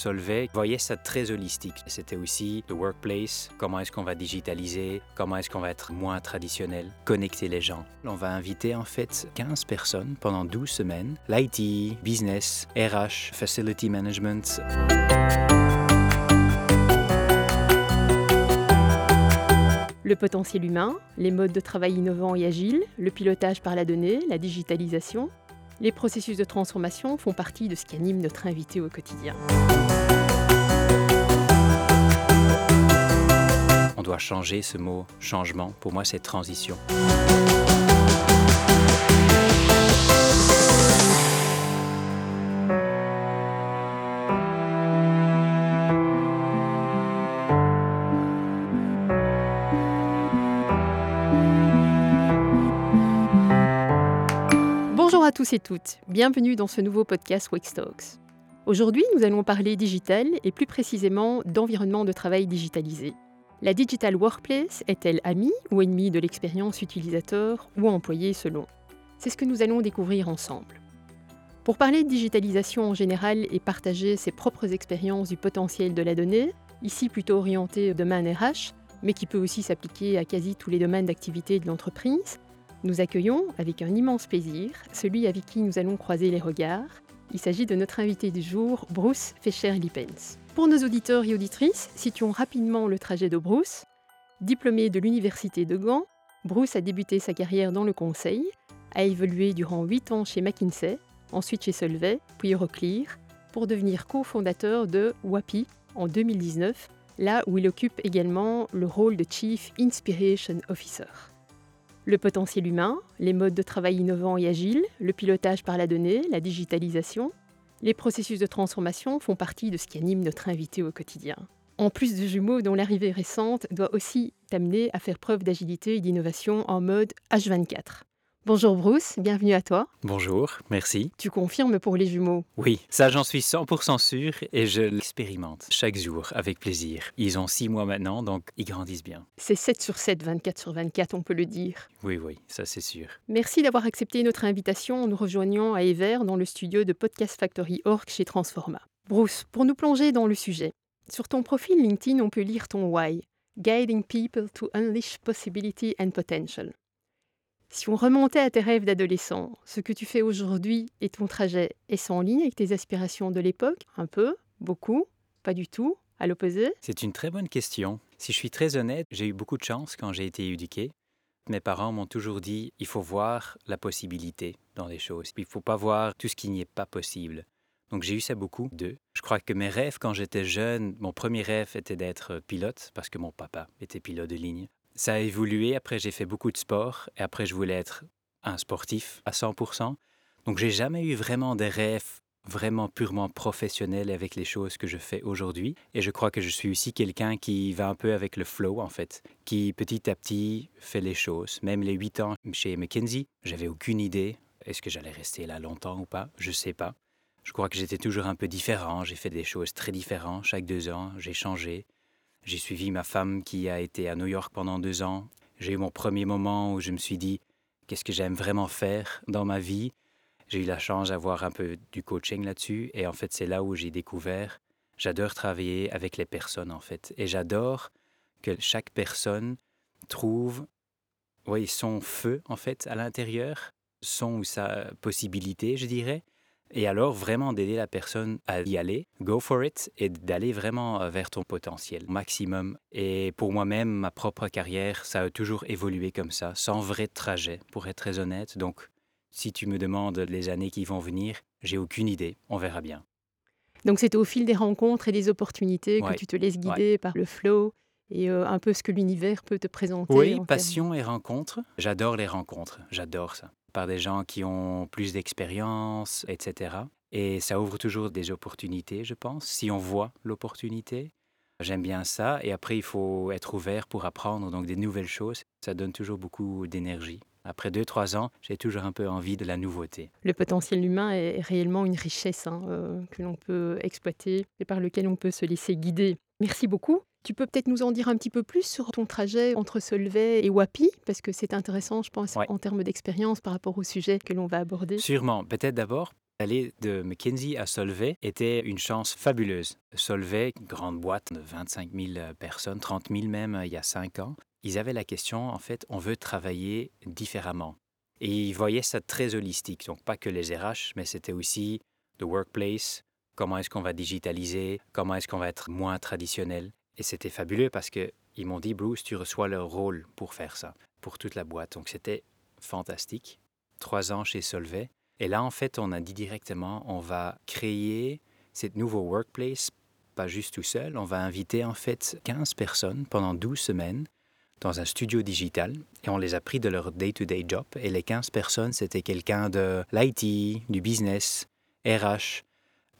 Solvay voyait ça très holistique. C'était aussi le workplace, comment est-ce qu'on va digitaliser, comment est-ce qu'on va être moins traditionnel, connecter les gens. On va inviter en fait 15 personnes pendant 12 semaines, l'IT, business, RH, facility management. Le potentiel humain, les modes de travail innovants et agiles, le pilotage par la donnée, la digitalisation, les processus de transformation font partie de ce qui anime notre invité au quotidien. Changer ce mot changement. Pour moi, c'est transition. Bonjour à tous et toutes, bienvenue dans ce nouveau podcast Wix Talks. Aujourd'hui, nous allons parler digital et plus précisément d'environnement de travail digitalisé. La Digital Workplace est-elle amie ou ennemie de l'expérience utilisateur ou employée selon? C'est ce que nous allons découvrir ensemble. Pour parler de digitalisation en général et partager ses propres expériences du potentiel de la donnée, ici plutôt orienté domaine RH, mais qui peut aussi s'appliquer à quasi tous les domaines d'activité de l'entreprise, nous accueillons avec un immense plaisir celui avec qui nous allons croiser les regards. Il s'agit de notre invité du jour, Bruce Fischer-Lippens. Pour nos auditeurs et auditrices, situons rapidement le trajet de Bruce. Diplômé de l'Université de Gand, Bruce a débuté sa carrière dans le conseil, a évolué durant 8 ans chez McKinsey, ensuite chez Solvay, puis Euroclear, pour devenir cofondateur de WAPI en 2019, là où il occupe également le rôle de Chief Inspiration Officer. Le potentiel humain, les modes de travail innovants et agiles, le pilotage par la donnée, la digitalisation, les processus de transformation font partie de ce qui anime notre invité au quotidien. En plus de jumeaux dont l'arrivée récente doit aussi t'amener à faire preuve d'agilité et d'innovation en mode H24. Bonjour Bruce, bienvenue à toi. Bonjour, merci. Tu confirmes pour les jumeaux Oui, ça j'en suis 100% sûr et je l'expérimente chaque jour avec plaisir. Ils ont 6 mois maintenant, donc ils grandissent bien. C'est 7 sur 7, 24 sur 24, on peut le dire. Oui, oui, ça c'est sûr. Merci d'avoir accepté notre invitation en nous rejoignant à Ever dans le studio de Podcast Factory Org chez Transforma. Bruce, pour nous plonger dans le sujet, sur ton profil LinkedIn, on peut lire ton why, Guiding People to Unleash Possibility and Potential. Si on remontait à tes rêves d'adolescent, ce que tu fais aujourd'hui et ton trajet, est en ligne avec tes aspirations de l'époque? Un peu Beaucoup Pas du tout À l'opposé? C'est une très bonne question. Si je suis très honnête, j'ai eu beaucoup de chance quand j'ai été éduqué. Mes parents m'ont toujours dit il faut voir la possibilité dans les choses. Il ne faut pas voir tout ce qui n'y est pas possible. Donc j'ai eu ça beaucoup d'eux. Je crois que mes rêves quand j'étais jeune, mon premier rêve était d'être pilote parce que mon papa était pilote de ligne. Ça a évolué, après j'ai fait beaucoup de sport et après je voulais être un sportif à 100%. Donc j'ai jamais eu vraiment des rêves vraiment purement professionnels avec les choses que je fais aujourd'hui. Et je crois que je suis aussi quelqu'un qui va un peu avec le flow en fait, qui petit à petit fait les choses. Même les 8 ans chez McKinsey, j'avais aucune idée. Est-ce que j'allais rester là longtemps ou pas Je sais pas. Je crois que j'étais toujours un peu différent. J'ai fait des choses très différentes chaque deux ans. J'ai changé. J'ai suivi ma femme qui a été à New York pendant deux ans. J'ai eu mon premier moment où je me suis dit qu'est-ce que j'aime vraiment faire dans ma vie? J'ai eu la chance d'avoir un peu du coaching là-dessus et en fait c'est là où j'ai découvert j'adore travailler avec les personnes en fait et j'adore que chaque personne trouve oui, son feu en fait à l'intérieur, son ou sa possibilité, je dirais, et alors, vraiment d'aider la personne à y aller, go for it, et d'aller vraiment vers ton potentiel maximum. Et pour moi-même, ma propre carrière, ça a toujours évolué comme ça, sans vrai trajet, pour être très honnête. Donc, si tu me demandes les années qui vont venir, j'ai aucune idée. On verra bien. Donc, c'est au fil des rencontres et des opportunités que tu te laisses guider par le flow et un peu ce que l'univers peut te présenter. Oui, passion et rencontres. J'adore les rencontres. J'adore ça par des gens qui ont plus d'expérience, etc. Et ça ouvre toujours des opportunités, je pense, si on voit l'opportunité. J'aime bien ça. Et après, il faut être ouvert pour apprendre donc des nouvelles choses. Ça donne toujours beaucoup d'énergie. Après deux, trois ans, j'ai toujours un peu envie de la nouveauté. Le potentiel humain est réellement une richesse hein, euh, que l'on peut exploiter et par lequel on peut se laisser guider. Merci beaucoup. Tu peux peut-être nous en dire un petit peu plus sur ton trajet entre Solvay et Wapi, parce que c'est intéressant, je pense, en termes d'expérience par rapport au sujet que l'on va aborder. Sûrement. Peut-être d'abord, Aller de McKinsey à Solvay était une chance fabuleuse. Solvay, grande boîte de 25 000 personnes, 30 000 même euh, il y a cinq ans, ils avaient la question, en fait, on veut travailler différemment. Et ils voyaient ça très holistique, donc pas que les RH, mais c'était aussi le workplace, comment est-ce qu'on va digitaliser, comment est-ce qu'on va être moins traditionnel? Et c'était fabuleux parce qu'ils m'ont dit, Bruce, tu reçois leur rôle pour faire ça, pour toute la boîte. Donc c'était fantastique. Trois ans chez Solvay. Et là, en fait, on a dit directement, on va créer cette nouveau workplace, pas juste tout seul, on va inviter en fait 15 personnes pendant 12 semaines dans un studio digital et on les a pris de leur day-to-day job. Et les 15 personnes, c'était quelqu'un de l'IT, du business, RH.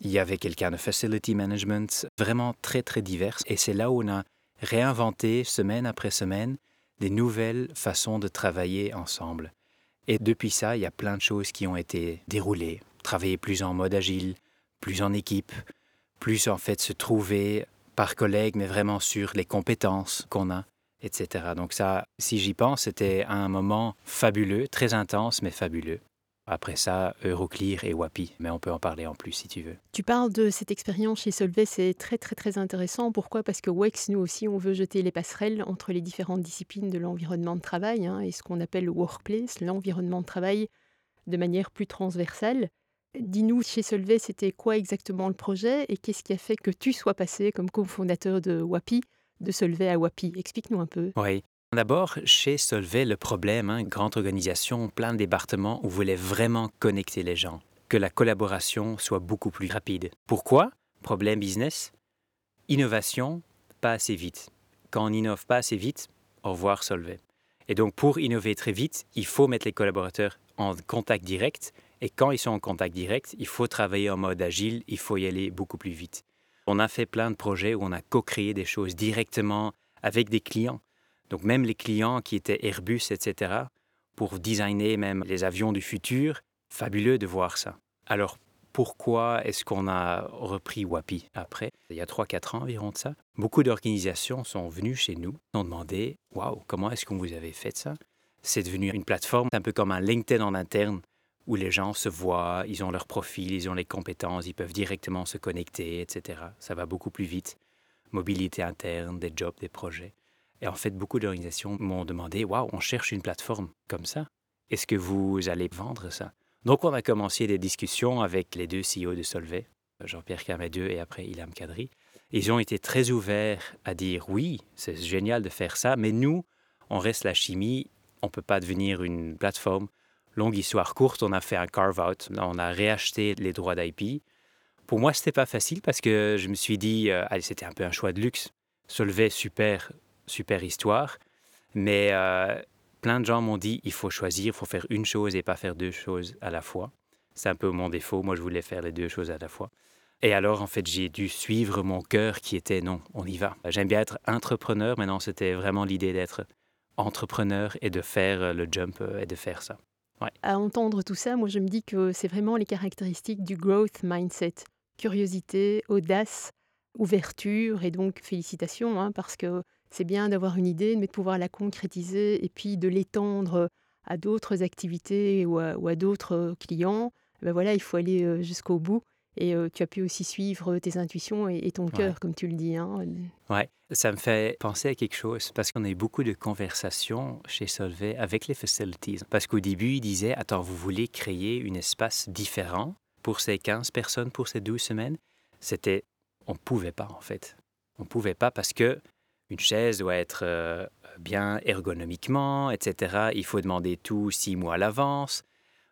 Il y avait quelqu'un de facility management, vraiment très, très divers. Et c'est là où on a réinventé, semaine après semaine, des nouvelles façons de travailler ensemble. Et depuis ça, il y a plein de choses qui ont été déroulées. Travailler plus en mode agile, plus en équipe, plus en fait se trouver par collègue, mais vraiment sur les compétences qu'on a, etc. Donc ça, si j'y pense, c'était un moment fabuleux, très intense, mais fabuleux. Après ça, Euroclear et Wapi, mais on peut en parler en plus si tu veux. Tu parles de cette expérience chez Solvay, c'est très très très intéressant. Pourquoi? Parce que WEX, nous aussi, on veut jeter les passerelles entre les différentes disciplines de l'environnement de travail hein, et ce qu'on appelle le workplace, l'environnement de travail, de manière plus transversale. Dis-nous, chez Solvay, c'était quoi exactement le projet et qu'est-ce qui a fait que tu sois passé comme cofondateur de Wapi, de Solvay à Wapi? Explique-nous un peu. Oui, D'abord, chez Solvay, le problème, hein, grande organisation, plein de départements, on voulait vraiment connecter les gens, que la collaboration soit beaucoup plus rapide. Pourquoi? Problème business? Innovation, pas assez vite. Quand on innove pas assez vite, au revoir Solvay. Et donc, pour innover très vite, il faut mettre les collaborateurs en contact direct. Et quand ils sont en contact direct, il faut travailler en mode agile, il faut y aller beaucoup plus vite. On a fait plein de projets où on a co-créé des choses directement avec des clients. Donc même les clients qui étaient Airbus, etc., pour designer même les avions du futur, fabuleux de voir ça. Alors pourquoi est-ce qu'on a repris Wapi après Il y a 3-4 ans environ de ça? Beaucoup d'organisations sont venues chez nous, ont demandé Waouh, comment est-ce qu'on vous avait fait ça? C'est devenu une plateforme un peu comme un LinkedIn en interne où les gens se voient, ils ont leur profil, ils ont les compétences, ils peuvent directement se connecter, etc. Ça va beaucoup plus vite. Mobilité interne, des jobs, des projets. Et en fait, beaucoup d'organisations m'ont demandé Waouh, on cherche une plateforme comme ça. Est-ce que vous allez vendre ça? Donc, on a commencé des discussions avec les deux CEO de Solvay, Jean-Pierre Camédeux et après Ilham Kadri. Ils ont été très ouverts à dire Oui, c'est génial de faire ça, mais nous, on reste la chimie, on ne peut pas devenir une plateforme. Longue histoire courte, on a fait un carve-out, on a réacheté les droits d'IP. Pour moi, c'était pas facile parce que je me suis dit, euh, allez, c'était un peu un choix de luxe. Solvay, super, super histoire. Mais euh, plein de gens m'ont dit il faut choisir, il faut faire une chose et pas faire deux choses à la fois. C'est un peu mon défaut. Moi, je voulais faire les deux choses à la fois. Et alors, en fait, j'ai dû suivre mon cœur qui était non, on y va. J'aime bien être entrepreneur. Maintenant, c'était vraiment l'idée d'être entrepreneur et de faire euh, le jump euh, et de faire ça. À entendre tout ça, moi, je me dis que c'est vraiment les caractéristiques du growth mindset. Curiosité, audace, ouverture et donc félicitations hein, parce que c'est bien d'avoir une idée, mais de pouvoir la concrétiser et puis de l'étendre à d'autres activités ou à, d'autres clients. Ben voilà, il faut aller jusqu'au bout. Et tu as pu aussi suivre tes intuitions et, ton cœur, comme tu le dis. Hein. Oui, ça me fait penser à quelque chose, parce qu'on a eu beaucoup de conversations chez Solvay avec les facilities. Parce qu'au début, ils disaient, attends, vous voulez créer un espace différent pour ces 15 personnes, pour ces 12 semaines C'était, on ne pouvait pas en fait. On ne pouvait pas parce que une chaise doit être euh, bien ergonomiquement, etc. Il faut demander tout six mois à l'avance.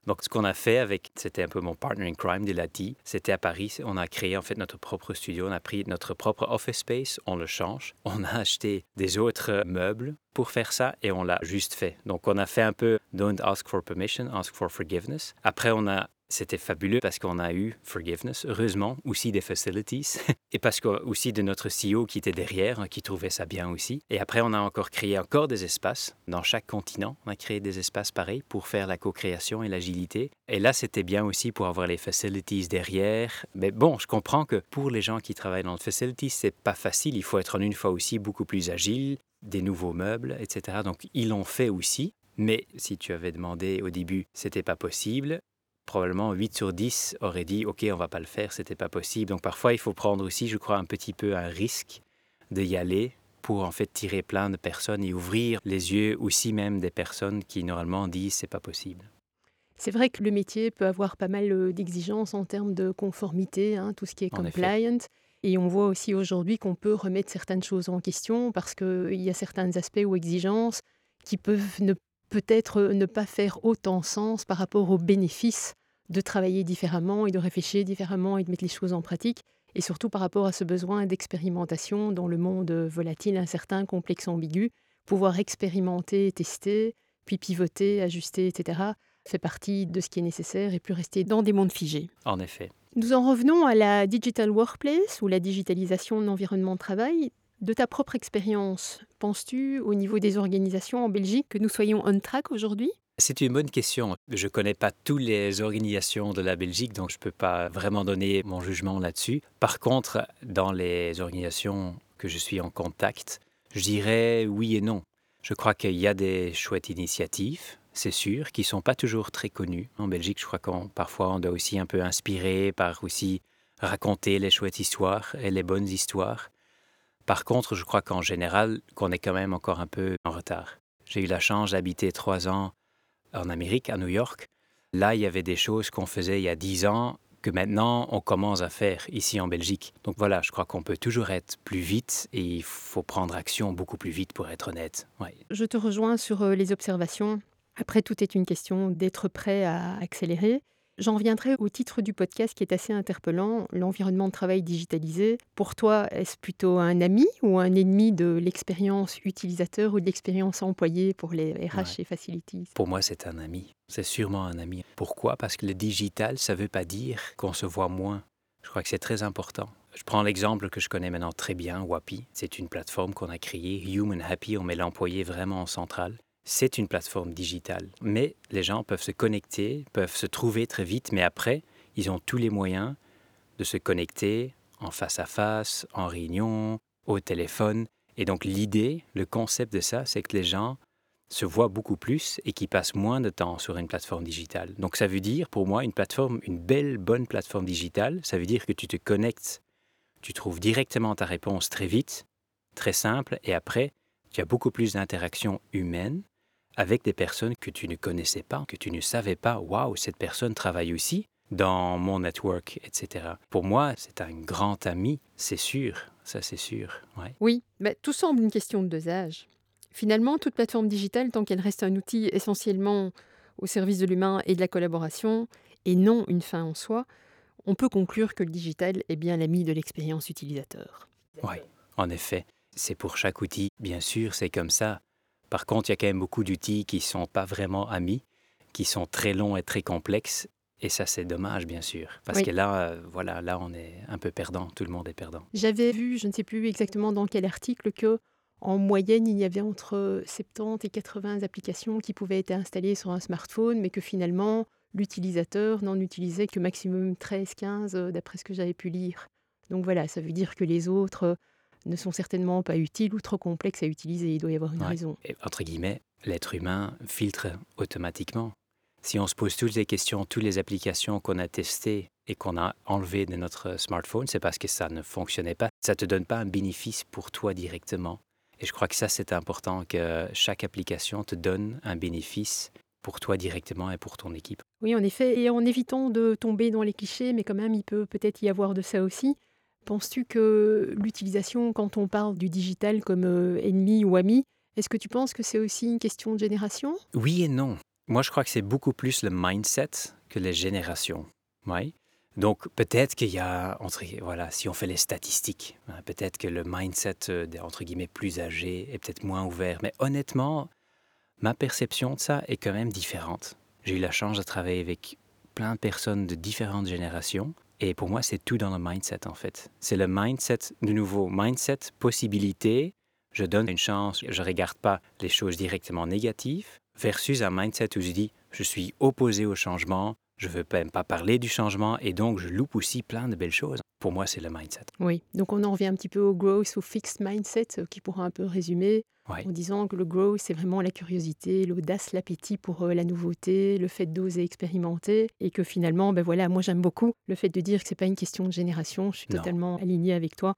Donc, ce qu'on a fait avec, c'était un peu mon partner in crime de Lati, c'était à Paris. On a créé en fait notre propre studio, on a pris notre propre office space, on le change. On a acheté des autres meubles pour faire ça et on l'a juste fait. Donc, on a fait un peu don't ask for permission, ask for forgiveness. Après, on a c'était fabuleux parce qu'on a eu forgiveness, heureusement, aussi des facilities, et parce que aussi de notre CEO qui était derrière, hein, qui trouvait ça bien aussi. Et après, on a encore créé encore des espaces dans chaque continent. On a créé des espaces pareils pour faire la co-création et l'agilité. Et là, c'était bien aussi pour avoir les facilities derrière. Mais bon, je comprends que pour les gens qui travaillent dans le facilities, c'est pas facile. Il faut être en une fois aussi beaucoup plus agile, des nouveaux meubles, etc. Donc, ils l'ont fait aussi. Mais si tu avais demandé au début, c'était pas possible probablement 8 sur 10 auraient dit OK, on va pas le faire, c'était pas possible. Donc parfois, il faut prendre aussi, je crois, un petit peu un risque de y aller pour en fait tirer plein de personnes et ouvrir les yeux aussi même des personnes qui normalement disent c'est pas possible. C'est vrai que le métier peut avoir pas mal euh, d'exigences en termes de conformité, hein, tout ce qui est compliant. Et on voit aussi aujourd'hui qu'on peut remettre certaines choses en question parce qu'il y a certains aspects ou exigences qui peuvent ne peut-être ne pas faire autant sens par rapport aux bénéfices de travailler différemment et de réfléchir différemment et de mettre les choses en pratique. Et surtout par rapport à ce besoin d'expérimentation dans le monde volatile, incertain, complexe, ambigu. Pouvoir expérimenter, tester, puis pivoter, ajuster, etc. fait partie de ce qui est nécessaire et plus rester dans des mondes figés. En effet. Nous en revenons à la digital workplace ou la digitalisation de l'environnement de travail. De ta propre expérience, penses-tu au niveau des organisations en Belgique que nous soyons on track aujourd'hui? C'est une bonne question. Je ne connais pas toutes les organisations de la Belgique, donc je ne peux pas vraiment donner mon jugement là-dessus. Par contre, dans les organisations que je suis en contact, je dirais oui et non. Je crois qu'il y a des chouettes initiatives, c'est sûr, qui ne sont pas toujours très connues. En Belgique, je crois qu'on parfois on doit aussi un peu inspirer par aussi raconter les chouettes histoires et les bonnes histoires. Par contre, je crois qu'en général, qu'on est quand même encore un peu en retard. J'ai eu la chance d'habiter trois ans en Amérique, à New York. Là, il y avait des choses qu'on faisait il y a dix ans que maintenant on commence à faire ici en Belgique. Donc voilà, je crois qu'on peut toujours être plus vite et il faut prendre action beaucoup plus vite pour être honnête. Je te rejoins sur euh, les observations. Après, tout est une question d'être prêt à accélérer. J'en reviendrai au titre du podcast qui est assez interpellant, l'environnement de travail digitalisé. Pour toi, est-ce plutôt un ami ou un ennemi de l'expérience utilisateur ou de l'expérience employée pour les RH Ouais. et facilities? Pour moi, c'est un ami. C'est sûrement un ami. Pourquoi? Parce que le digital, ça ne veut pas dire qu'on se voit moins. Je crois que c'est très important. Je prends l'exemple que je connais maintenant très bien, Wapi. C'est une plateforme qu'on a créée, Human Happy, on met l'employé vraiment en centrale. C'est une plateforme digitale. Mais les gens peuvent se connecter, peuvent se trouver très vite, mais après, ils ont tous les moyens de se connecter en face à face, en réunion, au téléphone. Et donc l'idée, le concept de ça, c'est que les gens se voient beaucoup plus et qui passent moins de temps sur une plateforme digitale. Donc ça veut dire pour moi une plateforme, une belle, bonne plateforme digitale, ça veut dire que tu te connectes, tu trouves directement ta réponse très vite, très simple, et après, tu as beaucoup plus d'interactions humaines avec des personnes que tu ne connaissais pas, que tu ne savais pas, waouh, cette personne travaille aussi dans mon network, etc. Pour moi, c'est un grand ami, c'est sûr, ça c'est sûr. Ouais. Oui, mais tout semble une question de dosage. Finalement, toute plateforme digitale, tant qu'elle reste un outil essentiellement au service de l'humain et de la collaboration, et non une fin en soi, on peut conclure que le digital est bien l'ami de l'expérience utilisateur. Oui, en effet. C'est pour chaque outil, bien sûr, c'est comme ça. Par contre, il y a quand même beaucoup d'outils qui ne sont pas vraiment amis, qui sont très longs et très complexes. Et ça, c'est dommage, bien sûr. Parce Oui. que là, euh, voilà, là, on est un peu perdant. Tout le monde est perdant. J'avais vu, je ne sais plus exactement dans quel article, que en moyenne, il y avait entre 70 et 80 applications qui pouvaient être installées sur un smartphone, mais que finalement, l'utilisateur n'en utilisait que maximum 13-15, euh, d'après ce que j'avais pu lire. Donc voilà, ça veut dire que les autres ne sont certainement pas utiles ou trop complexes à utiliser. Il doit y avoir une Ouais. raison. Et, entre guillemets, l'être humain filtre automatiquement. Si on se pose toutes les questions, toutes les applications qu'on a testées et qu'on a enlevées de notre smartphone, c'est parce que ça ne fonctionnait pas. Ça ne te donne pas un bénéfice pour toi directement. Et je crois que ça, c'est important que chaque application te donne un bénéfice pour toi directement et pour ton équipe. Oui, en effet, et en évitant de tomber dans les clichés, mais quand même, il peut peut-être y avoir de ça aussi. Penses-tu que l'utilisation, quand on parle du digital comme euh, ennemi ou ami, est-ce que tu penses que c'est aussi une question de génération? Oui et non. Moi, je crois que c'est beaucoup plus le mindset que les générations. Oui. Donc, peut-être qu'il y a, entre, voilà, si on fait les statistiques, hein, peut-être que le mindset euh, des, entre guillemets, plus âgés est peut-être moins ouvert. Mais honnêtement, ma perception de ça est quand même différente. J'ai eu la chance de travailler avec plein de personnes de différentes générations. Et pour moi, c'est tout dans le mindset, en fait. C'est le mindset, de nouveau, mindset, possibilité. Je donne une chance, je ne regarde pas les choses directement négatives, versus un mindset où je dis, je suis opposé au changement, je ne veux même pas parler du changement et donc je loupe aussi plein de belles choses. Pour moi, c'est le mindset. Oui, donc on en revient un petit peu au growth, au fixed mindset, euh, qui pourra un peu résumer en disant que le growth, c'est vraiment la curiosité, l'audace, l'appétit pour euh, la nouveauté, le fait d'oser expérimenter, et que finalement, ben voilà, moi j'aime beaucoup le fait de dire que c'est pas une question de génération. Je suis totalement alignée avec toi.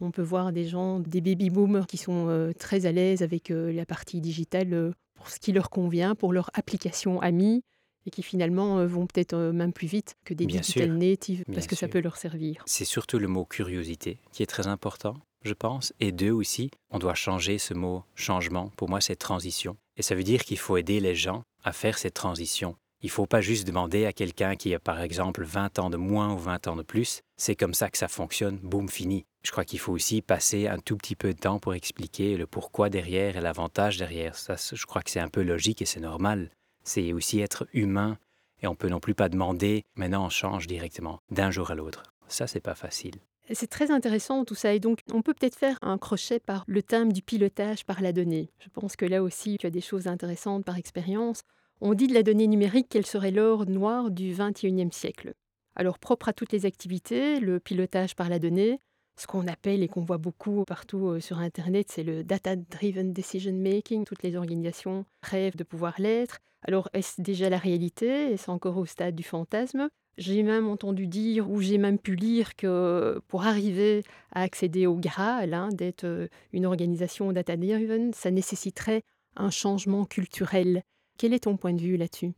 On peut voir des gens, des baby boomers qui sont euh, très à l'aise avec la partie digitale pour ce qui leur convient, pour leur application amie, et qui finalement euh, vont peut-être euh, même plus vite que des digital natives parce que ça peut leur servir. C'est surtout le mot curiosité qui est très important, je pense. Et deux aussi, on doit changer ce mot changement. Pour moi, c'est transition. Et ça veut dire qu'il faut aider les gens à faire cette transition. Il ne faut pas juste demander à quelqu'un qui a par exemple 20 ans de moins ou 20 ans de plus, c'est comme ça que ça fonctionne, boum, fini. Je crois qu'il faut aussi passer un tout petit peu de temps pour expliquer le pourquoi derrière et l'avantage derrière. Ça, je crois que c'est un peu logique et c'est normal c'est aussi être humain et on peut non plus pas demander maintenant on change directement d'un jour à l'autre. Ça c'est pas facile. C'est très intéressant tout ça et donc on peut peut-être faire un crochet par le thème du pilotage par la donnée. Je pense que là aussi tu as des choses intéressantes par expérience. On dit de la donnée numérique qu'elle serait l'or noir du 21e siècle. Alors propre à toutes les activités, le pilotage par la donnée, ce qu'on appelle et qu'on voit beaucoup partout euh, sur Internet, c'est le data-driven decision making. Toutes les organisations rêvent de pouvoir l'être. Alors, est-ce déjà la réalité? Est-ce encore au stade du fantasme? J'ai même entendu dire, ou j'ai même pu lire que pour arriver à accéder au Graal, hein, d'être euh, une organisation data-driven, ça nécessiterait un changement culturel. Quel est ton point de vue là-dessus?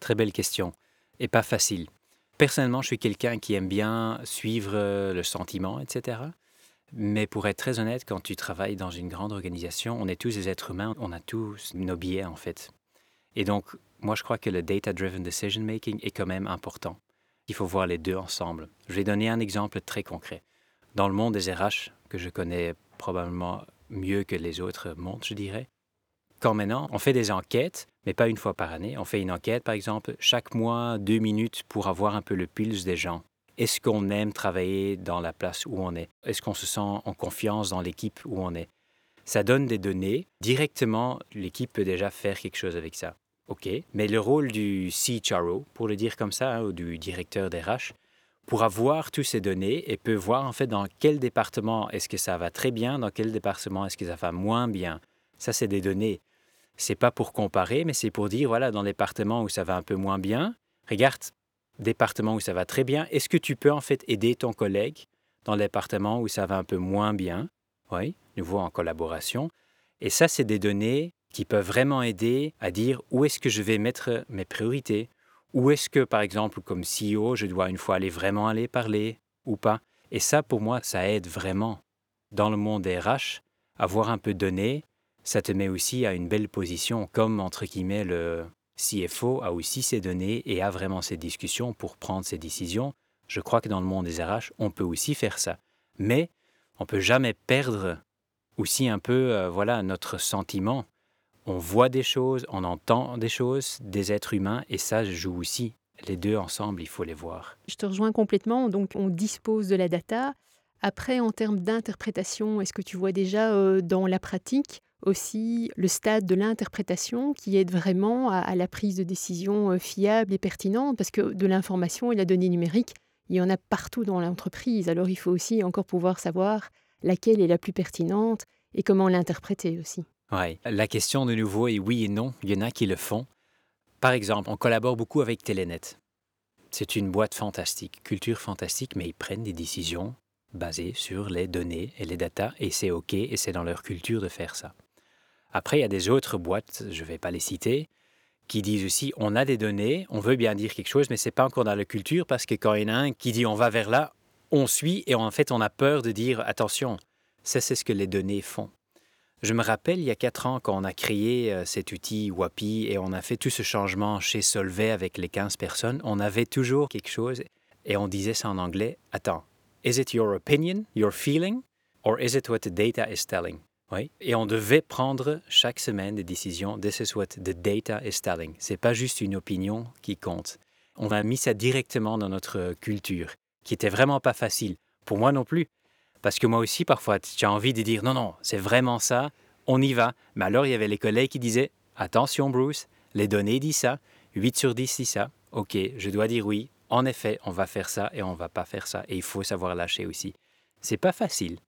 Très belle question. Et pas facile. Personnellement, je suis quelqu'un qui aime bien suivre euh, le sentiment, etc. Mais pour être très honnête, quand tu travailles dans une grande organisation, on est tous des êtres humains, on a tous nos biais en fait. Et donc, moi je crois que le data-driven decision making est quand même important. Il faut voir les deux ensemble. Je vais donner un exemple très concret. Dans le monde des RH, que je connais probablement mieux que les autres mondes, je dirais, quand maintenant on fait des enquêtes, mais pas une fois par année, on fait une enquête par exemple chaque mois, deux minutes pour avoir un peu le pulse des gens. Est-ce qu'on aime travailler dans la place où on est? Est-ce qu'on se sent en confiance dans l'équipe où on est? Ça donne des données. Directement, l'équipe peut déjà faire quelque chose avec ça. OK. Mais le rôle du CHRO, pour le dire comme ça, hein, ou du directeur RH, pour avoir toutes ces données et peut voir en fait dans quel département est-ce que ça va très bien, dans quel département est-ce que ça va moins bien. Ça, c'est des données c'est pas pour comparer, mais c'est pour dire, voilà, dans le département où ça va un peu moins bien, regarde, département où ça va très bien, est-ce que tu peux en fait aider ton collègue dans le département où ça va un peu moins bien? Oui, nouveau en collaboration. Et ça, c'est des données qui peuvent vraiment aider à dire où est-ce que je vais mettre mes priorités? Où est-ce que, par exemple, comme CEO, je dois une fois aller vraiment aller parler ou pas? Et ça, pour moi, ça aide vraiment dans le monde des RH, avoir un peu de données ça te met aussi à une belle position, comme entre guillemets le CFO a aussi ses données et a vraiment ses discussions pour prendre ses décisions. Je crois que dans le monde des RH, on peut aussi faire ça. Mais on peut jamais perdre aussi un peu euh, voilà notre sentiment. On voit des choses, on entend des choses, des êtres humains, et ça joue aussi. Les deux ensemble, il faut les voir. Je te rejoins complètement. Donc, on dispose de la data. Après, en termes d'interprétation, est-ce que tu vois déjà euh, dans la pratique aussi le stade de l'interprétation qui aide vraiment à, la prise de décision euh, fiable et pertinente, parce que de l'information et la donnée numérique, il y en a partout dans l'entreprise. Alors il faut aussi encore pouvoir savoir laquelle est la plus pertinente et comment l'interpréter aussi. Oui, la question de nouveau est oui et non. Il y en a qui le font. Par exemple, on collabore beaucoup avec Telenet. C'est une boîte fantastique, culture fantastique, mais ils prennent des décisions basées sur les données et les datas, et c'est OK, et c'est dans leur culture de faire ça. Après, il y a des autres boîtes, je ne vais pas les citer, qui disent aussi on a des données, on veut bien dire quelque chose, mais ce n'est pas encore dans la culture parce que quand il y en a un qui dit on va vers là, on suit et en fait on a peur de dire attention, ça c'est ce que les données font. Je me rappelle il y a quatre ans quand on a créé euh, cet outil WAPI et on a fait tout ce changement chez Solvay avec les 15 personnes, on avait toujours quelque chose et on disait ça en anglais attends, is it your opinion, your feeling, or is it what the data is telling? Oui. Et on devait prendre chaque semaine des décisions. This is what the data is telling. C'est pas juste une opinion qui compte. On a mis ça directement dans notre culture, qui était vraiment pas facile. Pour moi non plus. Parce que moi aussi, parfois, tu as envie de dire non, non, c'est vraiment ça, on y va. Mais alors, il y avait les collègues qui disaient attention, Bruce, les données disent ça, 8 sur 10 disent ça, OK, je dois dire oui. En effet, on va faire ça et on va pas faire ça. Et il faut savoir lâcher aussi. C'est pas facile.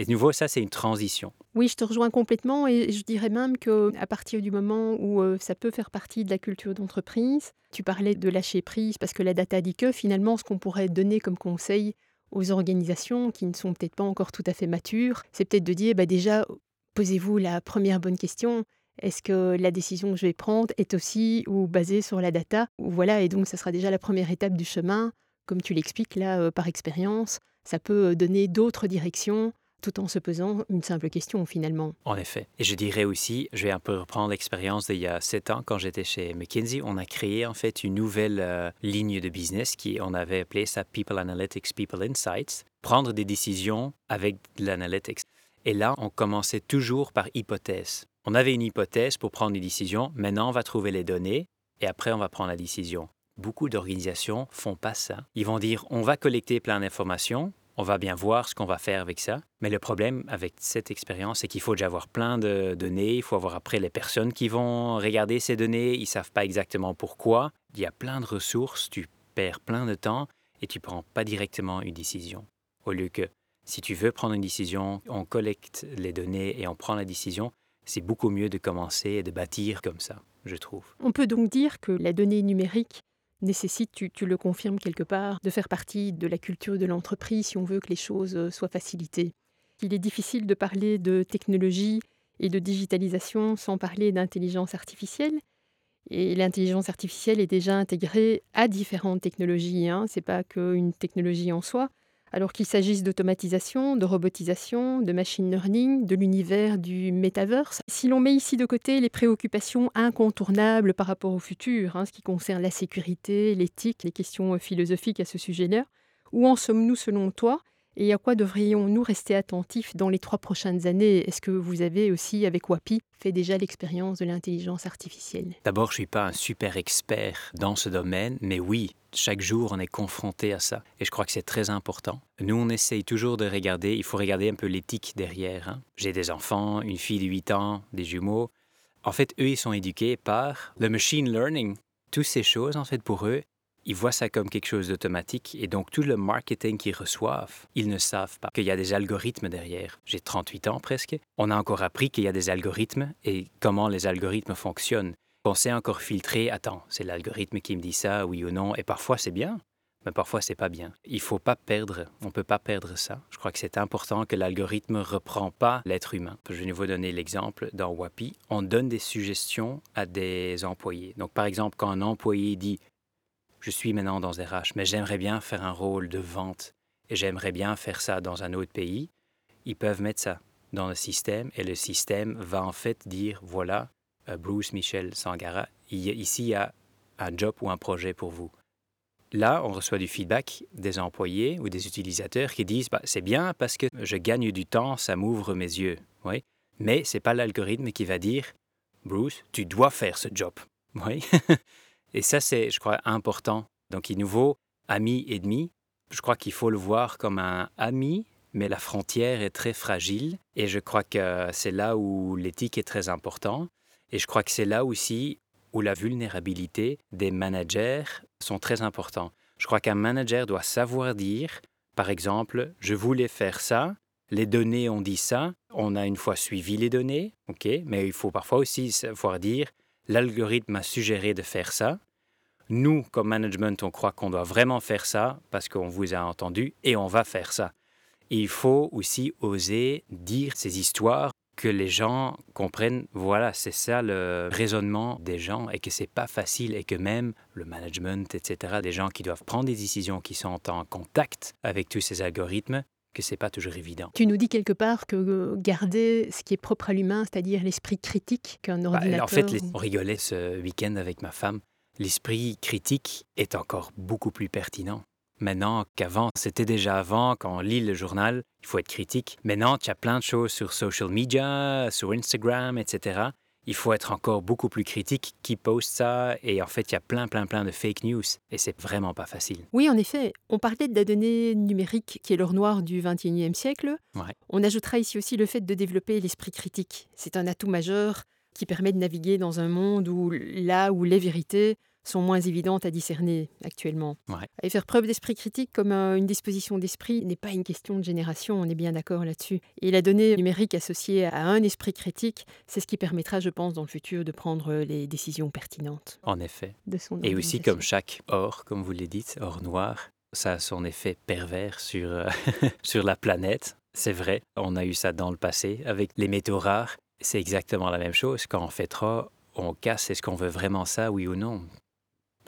Et de nouveau, ça, c'est une transition. Oui, je te rejoins complètement et je dirais même que à partir du moment où euh, ça peut faire partie de la culture d'entreprise, tu parlais de lâcher prise parce que la data dit que finalement, ce qu'on pourrait donner comme conseil aux organisations qui ne sont peut-être pas encore tout à fait matures, c'est peut-être de dire bah déjà, posez-vous la première bonne question. Est-ce que la décision que je vais prendre est aussi ou basée sur la data Voilà, et donc ça sera déjà la première étape du chemin. Comme tu l'expliques là euh, par expérience, ça peut donner d'autres directions tout en se posant une simple question finalement. En effet. Et je dirais aussi, je vais un peu reprendre l'expérience d'il y a sept ans quand j'étais chez McKinsey. On a créé en fait une nouvelle euh, ligne de business qui on avait appelé ça People Analytics, People Insights. Prendre des décisions avec l'analytics. Et là, on commençait toujours par hypothèse. On avait une hypothèse pour prendre une décision. Maintenant, on va trouver les données et après, on va prendre la décision. Beaucoup d'organisations font pas ça. Ils vont dire on va collecter plein d'informations, on va bien voir ce qu'on va faire avec ça. Mais le problème avec cette expérience, c'est qu'il faut déjà avoir plein de données, il faut avoir après les personnes qui vont regarder ces données, ils savent pas exactement pourquoi. Il y a plein de ressources, tu perds plein de temps et tu prends pas directement une décision. Au lieu que si tu veux prendre une décision, on collecte les données et on prend la décision, c'est beaucoup mieux de commencer et de bâtir comme ça, je trouve. On peut donc dire que la donnée numérique nécessite, tu, le confirmes quelque part, de faire partie de la culture de l'entreprise si on veut que les choses euh, soient facilitées. Il est difficile de parler de technologie et de digitalisation sans parler d'intelligence artificielle. Et l'intelligence artificielle est déjà intégrée à différentes technologies. Hein. Ce n'est pas qu'une technologie en soi alors qu'il s'agisse d'automatisation, de robotisation, de machine learning, de l'univers du metaverse. Si l'on met ici de côté les préoccupations incontournables par rapport au futur, hein, ce qui concerne la sécurité, l'éthique, les questions philosophiques à ce sujet-là, où en sommes-nous selon toi? Et à quoi devrions-nous rester attentifs dans les trois prochaines années? Est-ce que vous avez aussi, avec WAPI, fait déjà l'expérience de l'intelligence artificielle? D'abord, je ne suis pas un super expert dans ce domaine, mais oui, chaque jour, on est confronté à ça. Et je crois que c'est très important. Nous, on essaye toujours de regarder, il faut regarder un peu l'éthique derrière. Hein. J'ai des enfants, une fille de 8 ans, des jumeaux. En fait, eux, ils sont éduqués par le machine learning. Toutes ces choses, en fait, pour eux, ils voient ça comme quelque chose d'automatique et donc tout le marketing qu'ils reçoivent, ils ne savent pas qu'il y a des algorithmes derrière. J'ai 38 ans presque. On a encore appris qu'il y a des algorithmes et comment les algorithmes fonctionnent. On sait encore filtrer, attends, c'est l'algorithme qui me dit ça, oui ou non, et parfois c'est bien, mais parfois c'est pas bien. Il faut pas perdre, on peut pas perdre ça. Je crois que c'est important que l'algorithme reprend pas l'être humain. Je vais vous donner l'exemple dans WAPI, on donne des suggestions à des employés. Donc par exemple, quand un employé dit je suis maintenant dans RH, mais j'aimerais bien faire un rôle de vente et j'aimerais bien faire ça dans un autre pays, ils peuvent mettre ça dans le système et le système va en fait dire voilà, euh, Bruce Michel Sangara, ici il y a un job ou un projet pour vous. Là, on reçoit du feedback des employés ou des utilisateurs qui disent bah, c'est bien parce que je gagne du temps, ça m'ouvre mes yeux. Oui. Mais c'est pas l'algorithme qui va dire Bruce, tu dois faire ce job. Oui. Et ça, c'est, je crois, important. Donc, il nous vaut ami et demi. Je crois qu'il faut le voir comme un ami, mais la frontière est très fragile. Et je crois que c'est là où l'éthique est très important. Et je crois que c'est là aussi où la vulnérabilité des managers sont très importants. Je crois qu'un manager doit savoir dire, par exemple, je voulais faire ça, les données ont dit ça, on a une fois suivi les données, ok, mais il faut parfois aussi savoir dire, l'algorithme a suggéré de faire ça. Nous, comme management, on croit qu'on doit vraiment faire ça parce qu'on vous a entendu et on va faire ça. il faut aussi oser dire ces histoires que les gens comprennent, voilà, c'est ça le raisonnement des gens et que c'est pas facile et que même le management, etc., des gens qui doivent prendre des décisions, qui sont en contact avec tous ces algorithmes, que c'est pas toujours évident. Tu nous dis quelque part que euh, garder ce qui est propre à l'humain, c'est-à-dire l'esprit critique qu'un bah, ordinateur... en fait, on rigolait ce week-end avec ma femme. L'esprit critique est encore beaucoup plus pertinent. Maintenant qu'avant, c'était déjà avant, quand on lit le journal, il faut être critique. Maintenant, tu as plein de choses sur social media, sur Instagram, etc il faut être encore beaucoup plus critique qui poste ça. Et en fait, il y a plein, plein, plein de fake news. Et c'est vraiment pas facile. Oui, en effet. On parlait de la donnée numérique qui est l'or noir du XXIe siècle. On ajoutera ici aussi le fait de développer l'esprit critique. C'est un atout majeur qui permet de naviguer dans un monde où là où les vérités sont moins évidentes à discerner actuellement. Ouais. Et faire preuve d'esprit critique comme euh, une disposition d'esprit n'est pas une question de génération, on est bien d'accord là-dessus. Et la donnée numérique associée à un esprit critique, c'est ce qui permettra, je pense, dans le futur de prendre les décisions pertinentes En effet. de son Et aussi, comme chaque or, comme vous l'avez dit, or noir, ça a son effet pervers sur, euh, sur la planète. C'est vrai, on a eu ça dans le passé avec les métaux rares. C'est exactement la même chose. Quand on fait trop, on casse. Est-ce qu'on veut vraiment ça, oui ou non?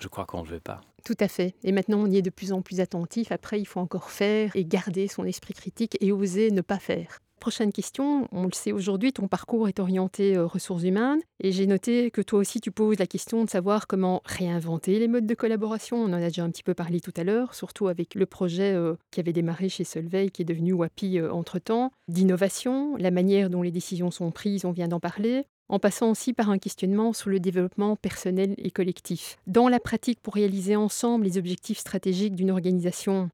Je crois qu'on ne veut pas. Tout à fait. Et maintenant, on y est de plus en plus attentif. Après, il faut encore faire et garder son esprit critique et oser ne pas faire. Prochaine question, on le sait aujourd'hui, ton parcours est orienté euh, ressources humaines et j'ai noté que toi aussi tu poses la question de savoir comment réinventer les modes de collaboration. On en a déjà un petit peu parlé tout à l'heure, surtout avec le projet euh, qui avait démarré chez Solvay, qui est devenu WAPI euh, entre-temps, d'innovation, la manière dont les décisions sont prises, on vient d'en parler, en passant aussi par un questionnement sur le développement personnel et collectif. Dans la pratique, pour réaliser ensemble les objectifs stratégiques d'une organisation,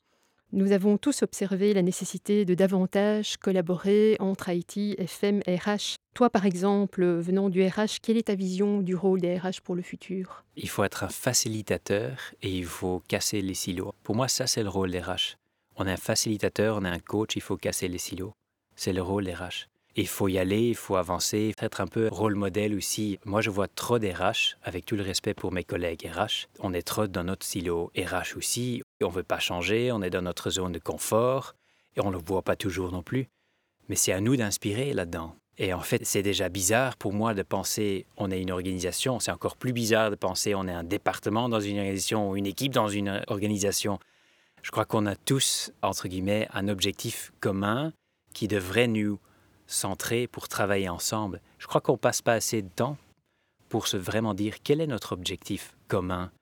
nous avons tous observé la nécessité de davantage collaborer entre IT, FM, RH. Toi, par exemple, venant du RH, quelle est ta vision du rôle des RH pour le futur? Il faut être un facilitateur et il faut casser les silos. Pour moi, ça, c'est le rôle des RH. On est un facilitateur, on est un coach, il faut casser les silos. C'est le rôle des RH. Il faut y aller, il faut avancer, être un peu rôle modèle aussi. Moi, je vois trop d'RH, avec tout le respect pour mes collègues RH. On est trop dans notre silo RH aussi. On ne veut pas changer, on est dans notre zone de confort et on ne le voit pas toujours non plus. Mais c'est à nous d'inspirer là-dedans. Et en fait, c'est déjà bizarre pour moi de penser on est une organisation. C'est encore plus bizarre de penser on est un département dans une organisation ou une équipe dans une organisation. Je crois qu'on a tous, entre guillemets, un objectif commun qui devrait nous centrer pour travailler ensemble. Je crois qu'on passe pas assez de temps pour se vraiment dire quel est notre objectif commun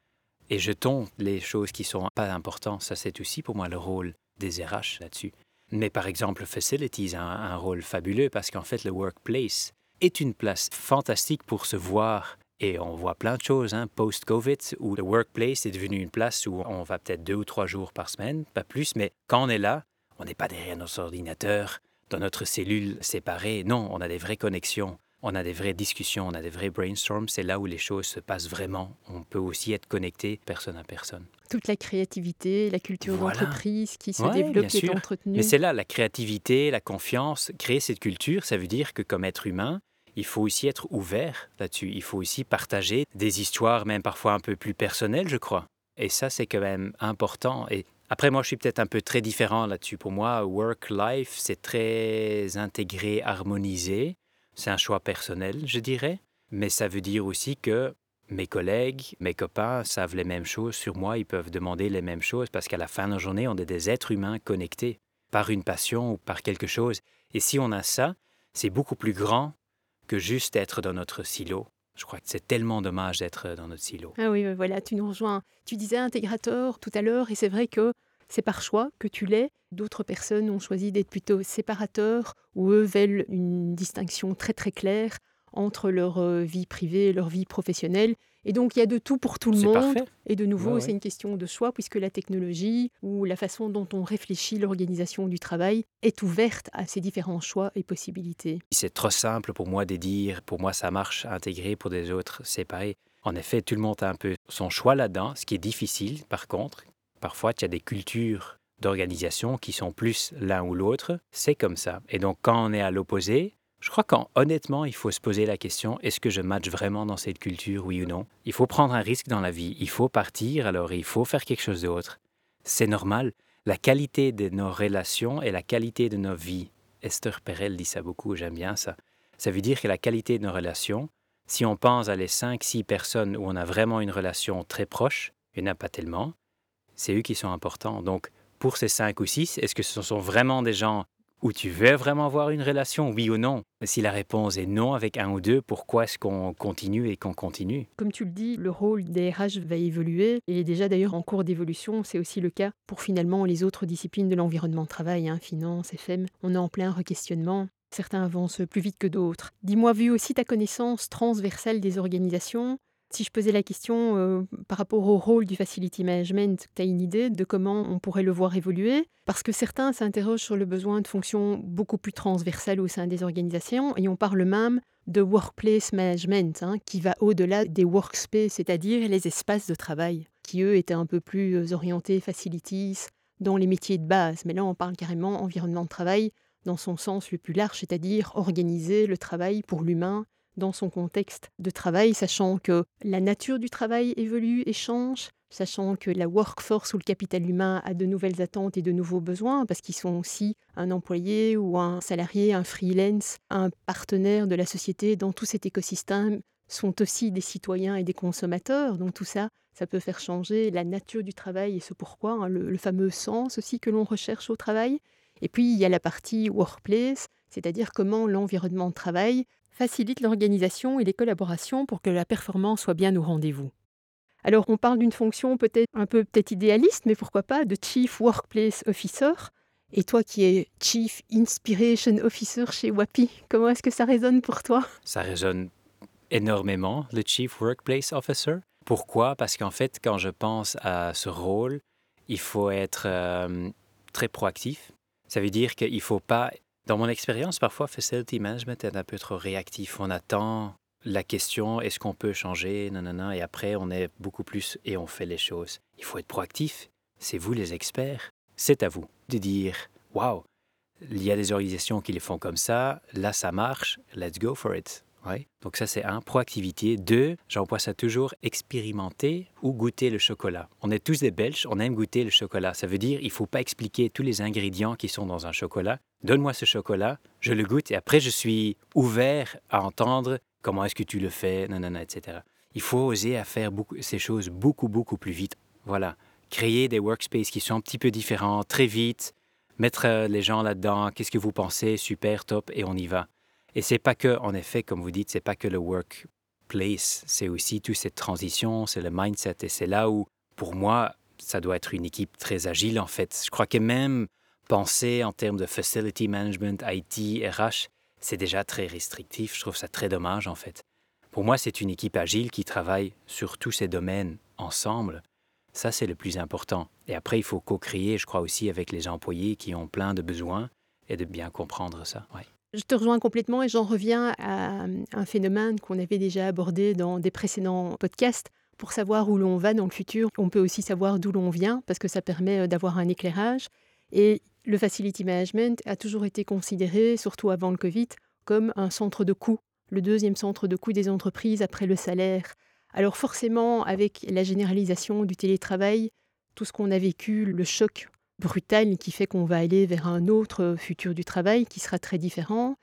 et jetons les choses qui sont pas importantes. Ça, c'est aussi pour moi le rôle des RH là-dessus. Mais par exemple, Facilities a un, rôle fabuleux parce qu'en fait, le workplace est une place fantastique pour se voir. Et on voit plein de choses, hein, post-Covid, où le workplace est devenu une place où on va peut-être deux ou trois jours par semaine, pas plus, mais quand on est là, on n'est pas derrière notre ordinateur, dans notre cellule séparée. Non, on a des vraies connexions, on a des vraies discussions, on a des vrais brainstorms. C'est là où les choses se passent vraiment. On peut aussi être connecté personne à personne. Toute la créativité, la culture Voilà. d'entreprise qui se Ouais, développe, qui est entretenue. Mais c'est là la créativité, la confiance, créer cette culture, ça veut dire que comme être humain, il faut aussi être ouvert là-dessus. Il faut aussi partager des histoires, même parfois un peu plus personnelles, je crois. Et ça, c'est quand même important. Et après, moi, je suis peut-être un peu très différent là-dessus. Pour moi, work-life, c'est très intégré, harmonisé. C'est un choix personnel, je dirais. Mais ça veut dire aussi que mes collègues, mes copains savent les mêmes choses sur moi, ils peuvent demander les mêmes choses parce qu'à la fin de la journée, on est des êtres humains connectés par une passion ou par quelque chose. Et si on a ça, c'est beaucoup plus grand que juste être dans notre silo. Je crois que c'est tellement dommage d'être dans notre silo. Ah oui, voilà, tu nous rejoins. Tu disais intégrateur tout à l'heure, et c'est vrai que c'est par choix que tu l'es. D'autres personnes ont choisi d'être plutôt séparateurs, ou eux veulent une distinction très très claire entre leur euh, vie privée et leur vie professionnelle. Et donc il y a de tout pour tout le C'est monde. parfait. Et de nouveau, Ouais, ouais. c'est une question de choix, puisque la technologie ou la façon dont on réfléchit l'organisation du travail est ouverte à ces différents choix et possibilités. C'est trop simple pour moi de dire, pour moi ça marche intégré, pour des autres séparé. En effet, tout le monde a un peu son choix là-dedans, ce qui est difficile par contre. Parfois, il y a des cultures d'organisation qui sont plus l'un ou l'autre. C'est comme ça. Et donc, quand on est à l'opposé, je crois qu'honnêtement, il faut se poser la question, est-ce que je match vraiment dans cette culture, oui ou non? Il faut prendre un risque dans la vie. Il faut partir, alors il faut faire quelque chose d'autre. C'est normal. La qualité de nos relations et la qualité de nos vies. Esther Perel dit ça beaucoup, j'aime bien ça. Ça veut dire que la qualité de nos relations, si on pense à les 5-6 personnes où on a vraiment une relation très proche, il n'y en a pas tellement, c'est eux qui sont importants. Donc, pour ces 5 ou 6, est-ce que ce sont vraiment des gens où tu veux vraiment avoir une relation, oui ou non? Si la réponse est non avec un ou deux, pourquoi est-ce qu'on continue et qu'on continue? Comme tu le dis, le rôle des RH va évoluer et est déjà d'ailleurs en cours d'évolution. C'est aussi le cas pour finalement les autres disciplines de l'environnement de travail, hein, finance, FM. On est en plein requestionnement. Certains avancent plus vite que d'autres. Dis-moi, vu aussi ta connaissance transversale des organisations, si je posais la question euh, par rapport au rôle du facility management, tu as une idée de comment on pourrait le voir évoluer? Parce que certains s'interrogent sur le besoin de fonctions beaucoup plus transversales au sein des organisations et on parle même de workplace management hein, qui va au-delà des workspaces, c'est-à-dire les espaces de travail, qui eux étaient un peu plus euh, orientés facilities dans les métiers de base. Mais là, on parle carrément environnement de travail dans son sens le plus large, c'est-à-dire organiser le travail pour l'humain dans son contexte de travail, sachant que la nature du travail évolue et change, sachant que la workforce ou le capital humain a de nouvelles attentes et de nouveaux besoins, parce qu'ils sont aussi un employé ou un salarié, un freelance, un partenaire de la société dans tout cet écosystème, sont aussi des citoyens et des consommateurs. Donc tout ça, ça peut faire changer la nature du travail et ce pourquoi, hein, le, le fameux sens aussi que l'on recherche au travail. Et puis il y a la partie workplace, c'est-à-dire comment l'environnement de travail facilite l'organisation et les collaborations pour que la performance soit bien au rendez-vous. Alors on parle d'une fonction peut-être un peu peut-être idéaliste, mais pourquoi pas de Chief Workplace Officer. Et toi qui es Chief Inspiration Officer chez WAPI, comment est-ce que ça résonne pour toi? Ça résonne énormément, le Chief Workplace Officer. Pourquoi? Parce qu'en fait, quand je pense à ce rôle, il faut être euh, très proactif. Ça veut dire qu'il ne faut pas dans mon expérience, parfois, facility management est un peu trop réactif. On attend la question est-ce qu'on peut changer? Nanana, et après on est beaucoup plus et on fait les choses. Il faut être proactif. C'est vous les experts. C'est à vous de dire waouh, il y a des organisations qui les font comme ça, là ça marche, let's go for it. Donc ça, c'est un, proactivité. Deux, j'emploie ça toujours, expérimenter ou goûter le chocolat. On est tous des Belges, on aime goûter le chocolat. Ça veut dire, il ne faut pas expliquer tous les ingrédients qui sont dans un chocolat. Donne-moi ce chocolat, je le goûte et après, je suis ouvert à entendre comment est-ce que tu le fais, nanana, etc. Il faut oser à faire ces choses beaucoup, beaucoup plus vite. Voilà. Créer des workspaces qui sont un petit peu différents, très vite, mettre euh, les gens là-dedans, qu'est-ce que vous pensez, super, top, et on y va. Et c'est pas que, en effet, comme vous dites, c'est pas que le workplace, c'est aussi toute cette transition, c'est le mindset. Et c'est là où, pour moi, ça doit être une équipe très agile, en fait. Je crois que même penser en termes de facility management, IT, RH, c'est déjà très restrictif. Je trouve ça très dommage, en fait. Pour moi, c'est une équipe agile qui travaille sur tous ces domaines ensemble. Ça, c'est le plus important. Et après, il faut co-créer, je crois aussi, avec les employés qui ont plein de besoins et de bien comprendre ça. Ouais. Je te rejoins complètement et j'en reviens à un phénomène qu'on avait déjà abordé dans des précédents podcasts. Pour savoir où l'on va dans le futur, on peut aussi savoir d'où l'on vient parce que ça permet euh, d'avoir un éclairage. Et le facility management a toujours été considéré, surtout avant le Covid, comme un centre de coût, le deuxième centre de coût des entreprises après le salaire. Alors forcément, avec la généralisation du télétravail, tout ce qu'on a vécu, le choc brutal qui fait qu'on va aller vers un autre futur du travail qui sera très différent,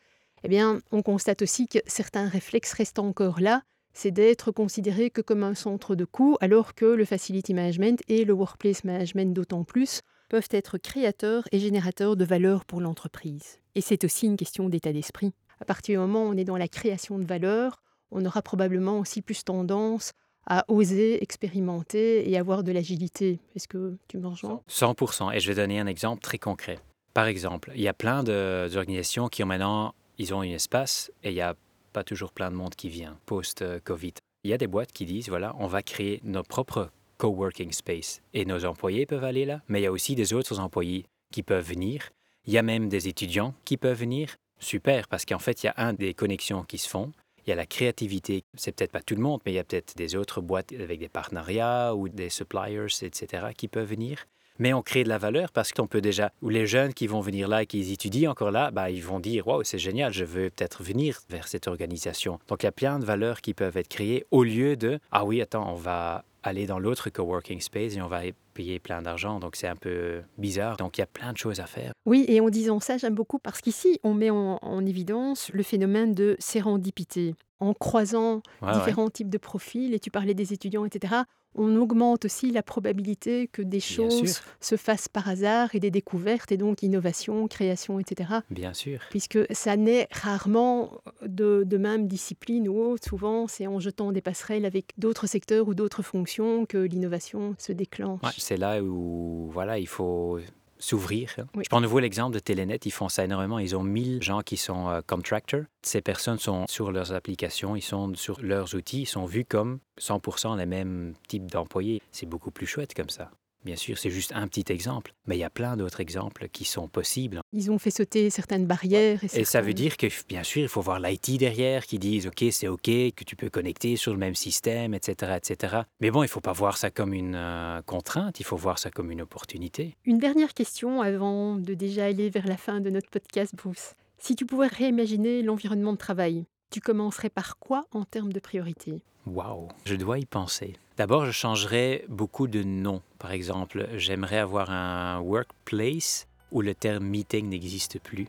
eh bien, on constate aussi que certains réflexes restent encore là, c'est d'être considéré que comme un centre de coût, alors que le facility management et le workplace management d'autant plus peuvent être créateurs et générateurs de valeur pour l'entreprise. Et c'est aussi une question d'état d'esprit. À partir du moment où on est dans la création de valeur, on aura probablement aussi plus tendance à oser expérimenter et avoir de l'agilité. Est-ce que tu me rejoins? 100%. Et je vais donner un exemple très concret. Par exemple, il y a plein d'organisations qui ont maintenant, ils ont un espace et il n'y a pas toujours plein de monde qui vient post-Covid. Il y a des boîtes qui disent, voilà, on va créer nos propres coworking space et nos employés peuvent aller là, mais il y a aussi des autres employés qui peuvent venir. Il y a même des étudiants qui peuvent venir. Super, parce qu'en fait, il y a un des connexions qui se font il y a la créativité. C'est peut-être pas tout le monde, mais il y a peut-être des autres boîtes avec des partenariats ou des suppliers, etc., qui peuvent venir. Mais on crée de la valeur parce qu'on peut déjà, ou les jeunes qui vont venir là et qui étudient encore là, bah, ils vont dire Waouh, c'est génial, je veux peut-être venir vers cette organisation. Donc il y a plein de valeurs qui peuvent être créées au lieu de Ah oui, attends, on va aller dans l'autre coworking space et on va payer plein d'argent. Donc c'est un peu bizarre. Donc il y a plein de choses à faire. Oui, et en disant ça, j'aime beaucoup parce qu'ici, on met en, évidence le phénomène de sérendipité. En croisant différents types de profils, et tu parlais des étudiants, etc., on augmente aussi la probabilité que des choses se fassent par hasard et des découvertes, et donc innovation, création, etc. Bien sûr. Puisque ça naît rarement de, de même discipline ou autre. Souvent, c'est en jetant des passerelles avec d'autres secteurs ou d'autres fonctions que l'innovation se déclenche. C'est là où voilà, il faut s'ouvrir. Je prends de nouveau l'exemple de Telenet, ils font ça énormément. Ils ont 1000 gens qui sont euh, contractors. Ces personnes sont sur leurs applications, ils sont sur leurs outils, ils sont vus comme 100% les mêmes types d'employés. C'est beaucoup plus chouette comme ça. Bien sûr, c'est juste un petit exemple, mais il y a plein d'autres exemples qui sont possibles. Ils ont fait sauter certaines barrières. Et, ça veut dire que, bien sûr, il faut voir l'IT derrière qui disent OK, c'est OK, que tu peux connecter sur le même système, etc. etc. Mais bon, il ne faut pas voir ça comme une euh, contrainte, il faut voir ça comme une opportunité. Une dernière question avant de déjà aller vers la fin de notre podcast, Bruce. Si tu pouvais réimaginer l'environnement de travail, tu commencerais par quoi en termes de priorité? Waouh, je dois y penser. D'abord, je changerais beaucoup de noms. Par exemple, j'aimerais avoir un workplace où le terme meeting n'existe plus,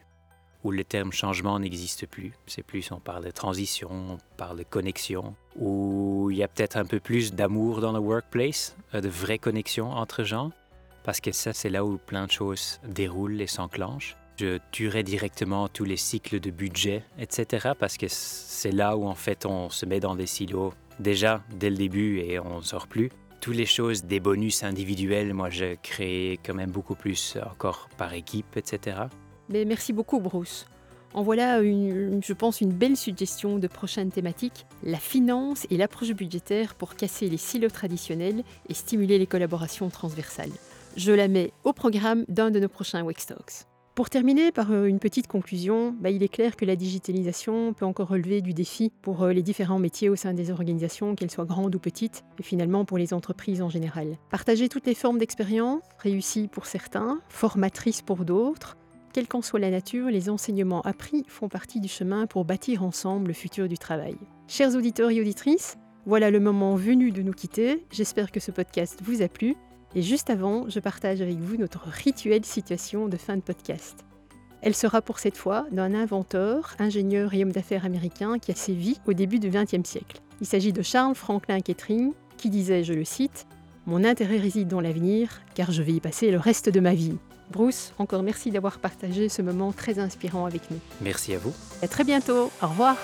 où le terme changement n'existe plus. C'est plus, on parle de transition, on parle de connexion, où il y a peut-être un peu plus d'amour dans le workplace, euh, de vraies connexions entre gens, parce que ça, c'est là où plein de choses déroulent et s'enclenchent. Je tuerais directement tous les cycles de budget, etc., parce que c'est là où en fait on se met dans des silos déjà dès le début et on ne sort plus. Toutes les choses des bonus individuels, moi je crée quand même beaucoup plus encore par équipe, etc. Mais merci beaucoup Bruce. En voilà, une, je pense, une belle suggestion de prochaine thématique, la finance et l'approche budgétaire pour casser les silos traditionnels et stimuler les collaborations transversales. Je la mets au programme d'un de nos prochains Talks. Pour terminer par euh, une petite conclusion, bah, il est clair que la digitalisation peut encore relever du défi pour euh, les différents métiers au sein des organisations, qu'elles soient grandes ou petites, et finalement pour les entreprises en général. Partager toutes les formes d'expérience, réussies pour certains, formatrices pour d'autres, quelle qu'en soit la nature, les enseignements appris font partie du chemin pour bâtir ensemble le futur du travail. Chers auditeurs et auditrices, voilà le moment venu de nous quitter. J'espère que ce podcast vous a plu et juste avant, je partage avec vous notre rituelle situation de fin de podcast. Elle sera pour cette fois d'un inventeur, ingénieur et homme d'affaires américain qui a sévi au début du XXe siècle. Il s'agit de Charles Franklin Kettering, qui disait, je le cite, Mon intérêt réside dans l'avenir, car je vais y passer le reste de ma vie. Bruce, encore merci d'avoir partagé ce moment très inspirant avec nous. Merci à vous. À très bientôt. Au revoir.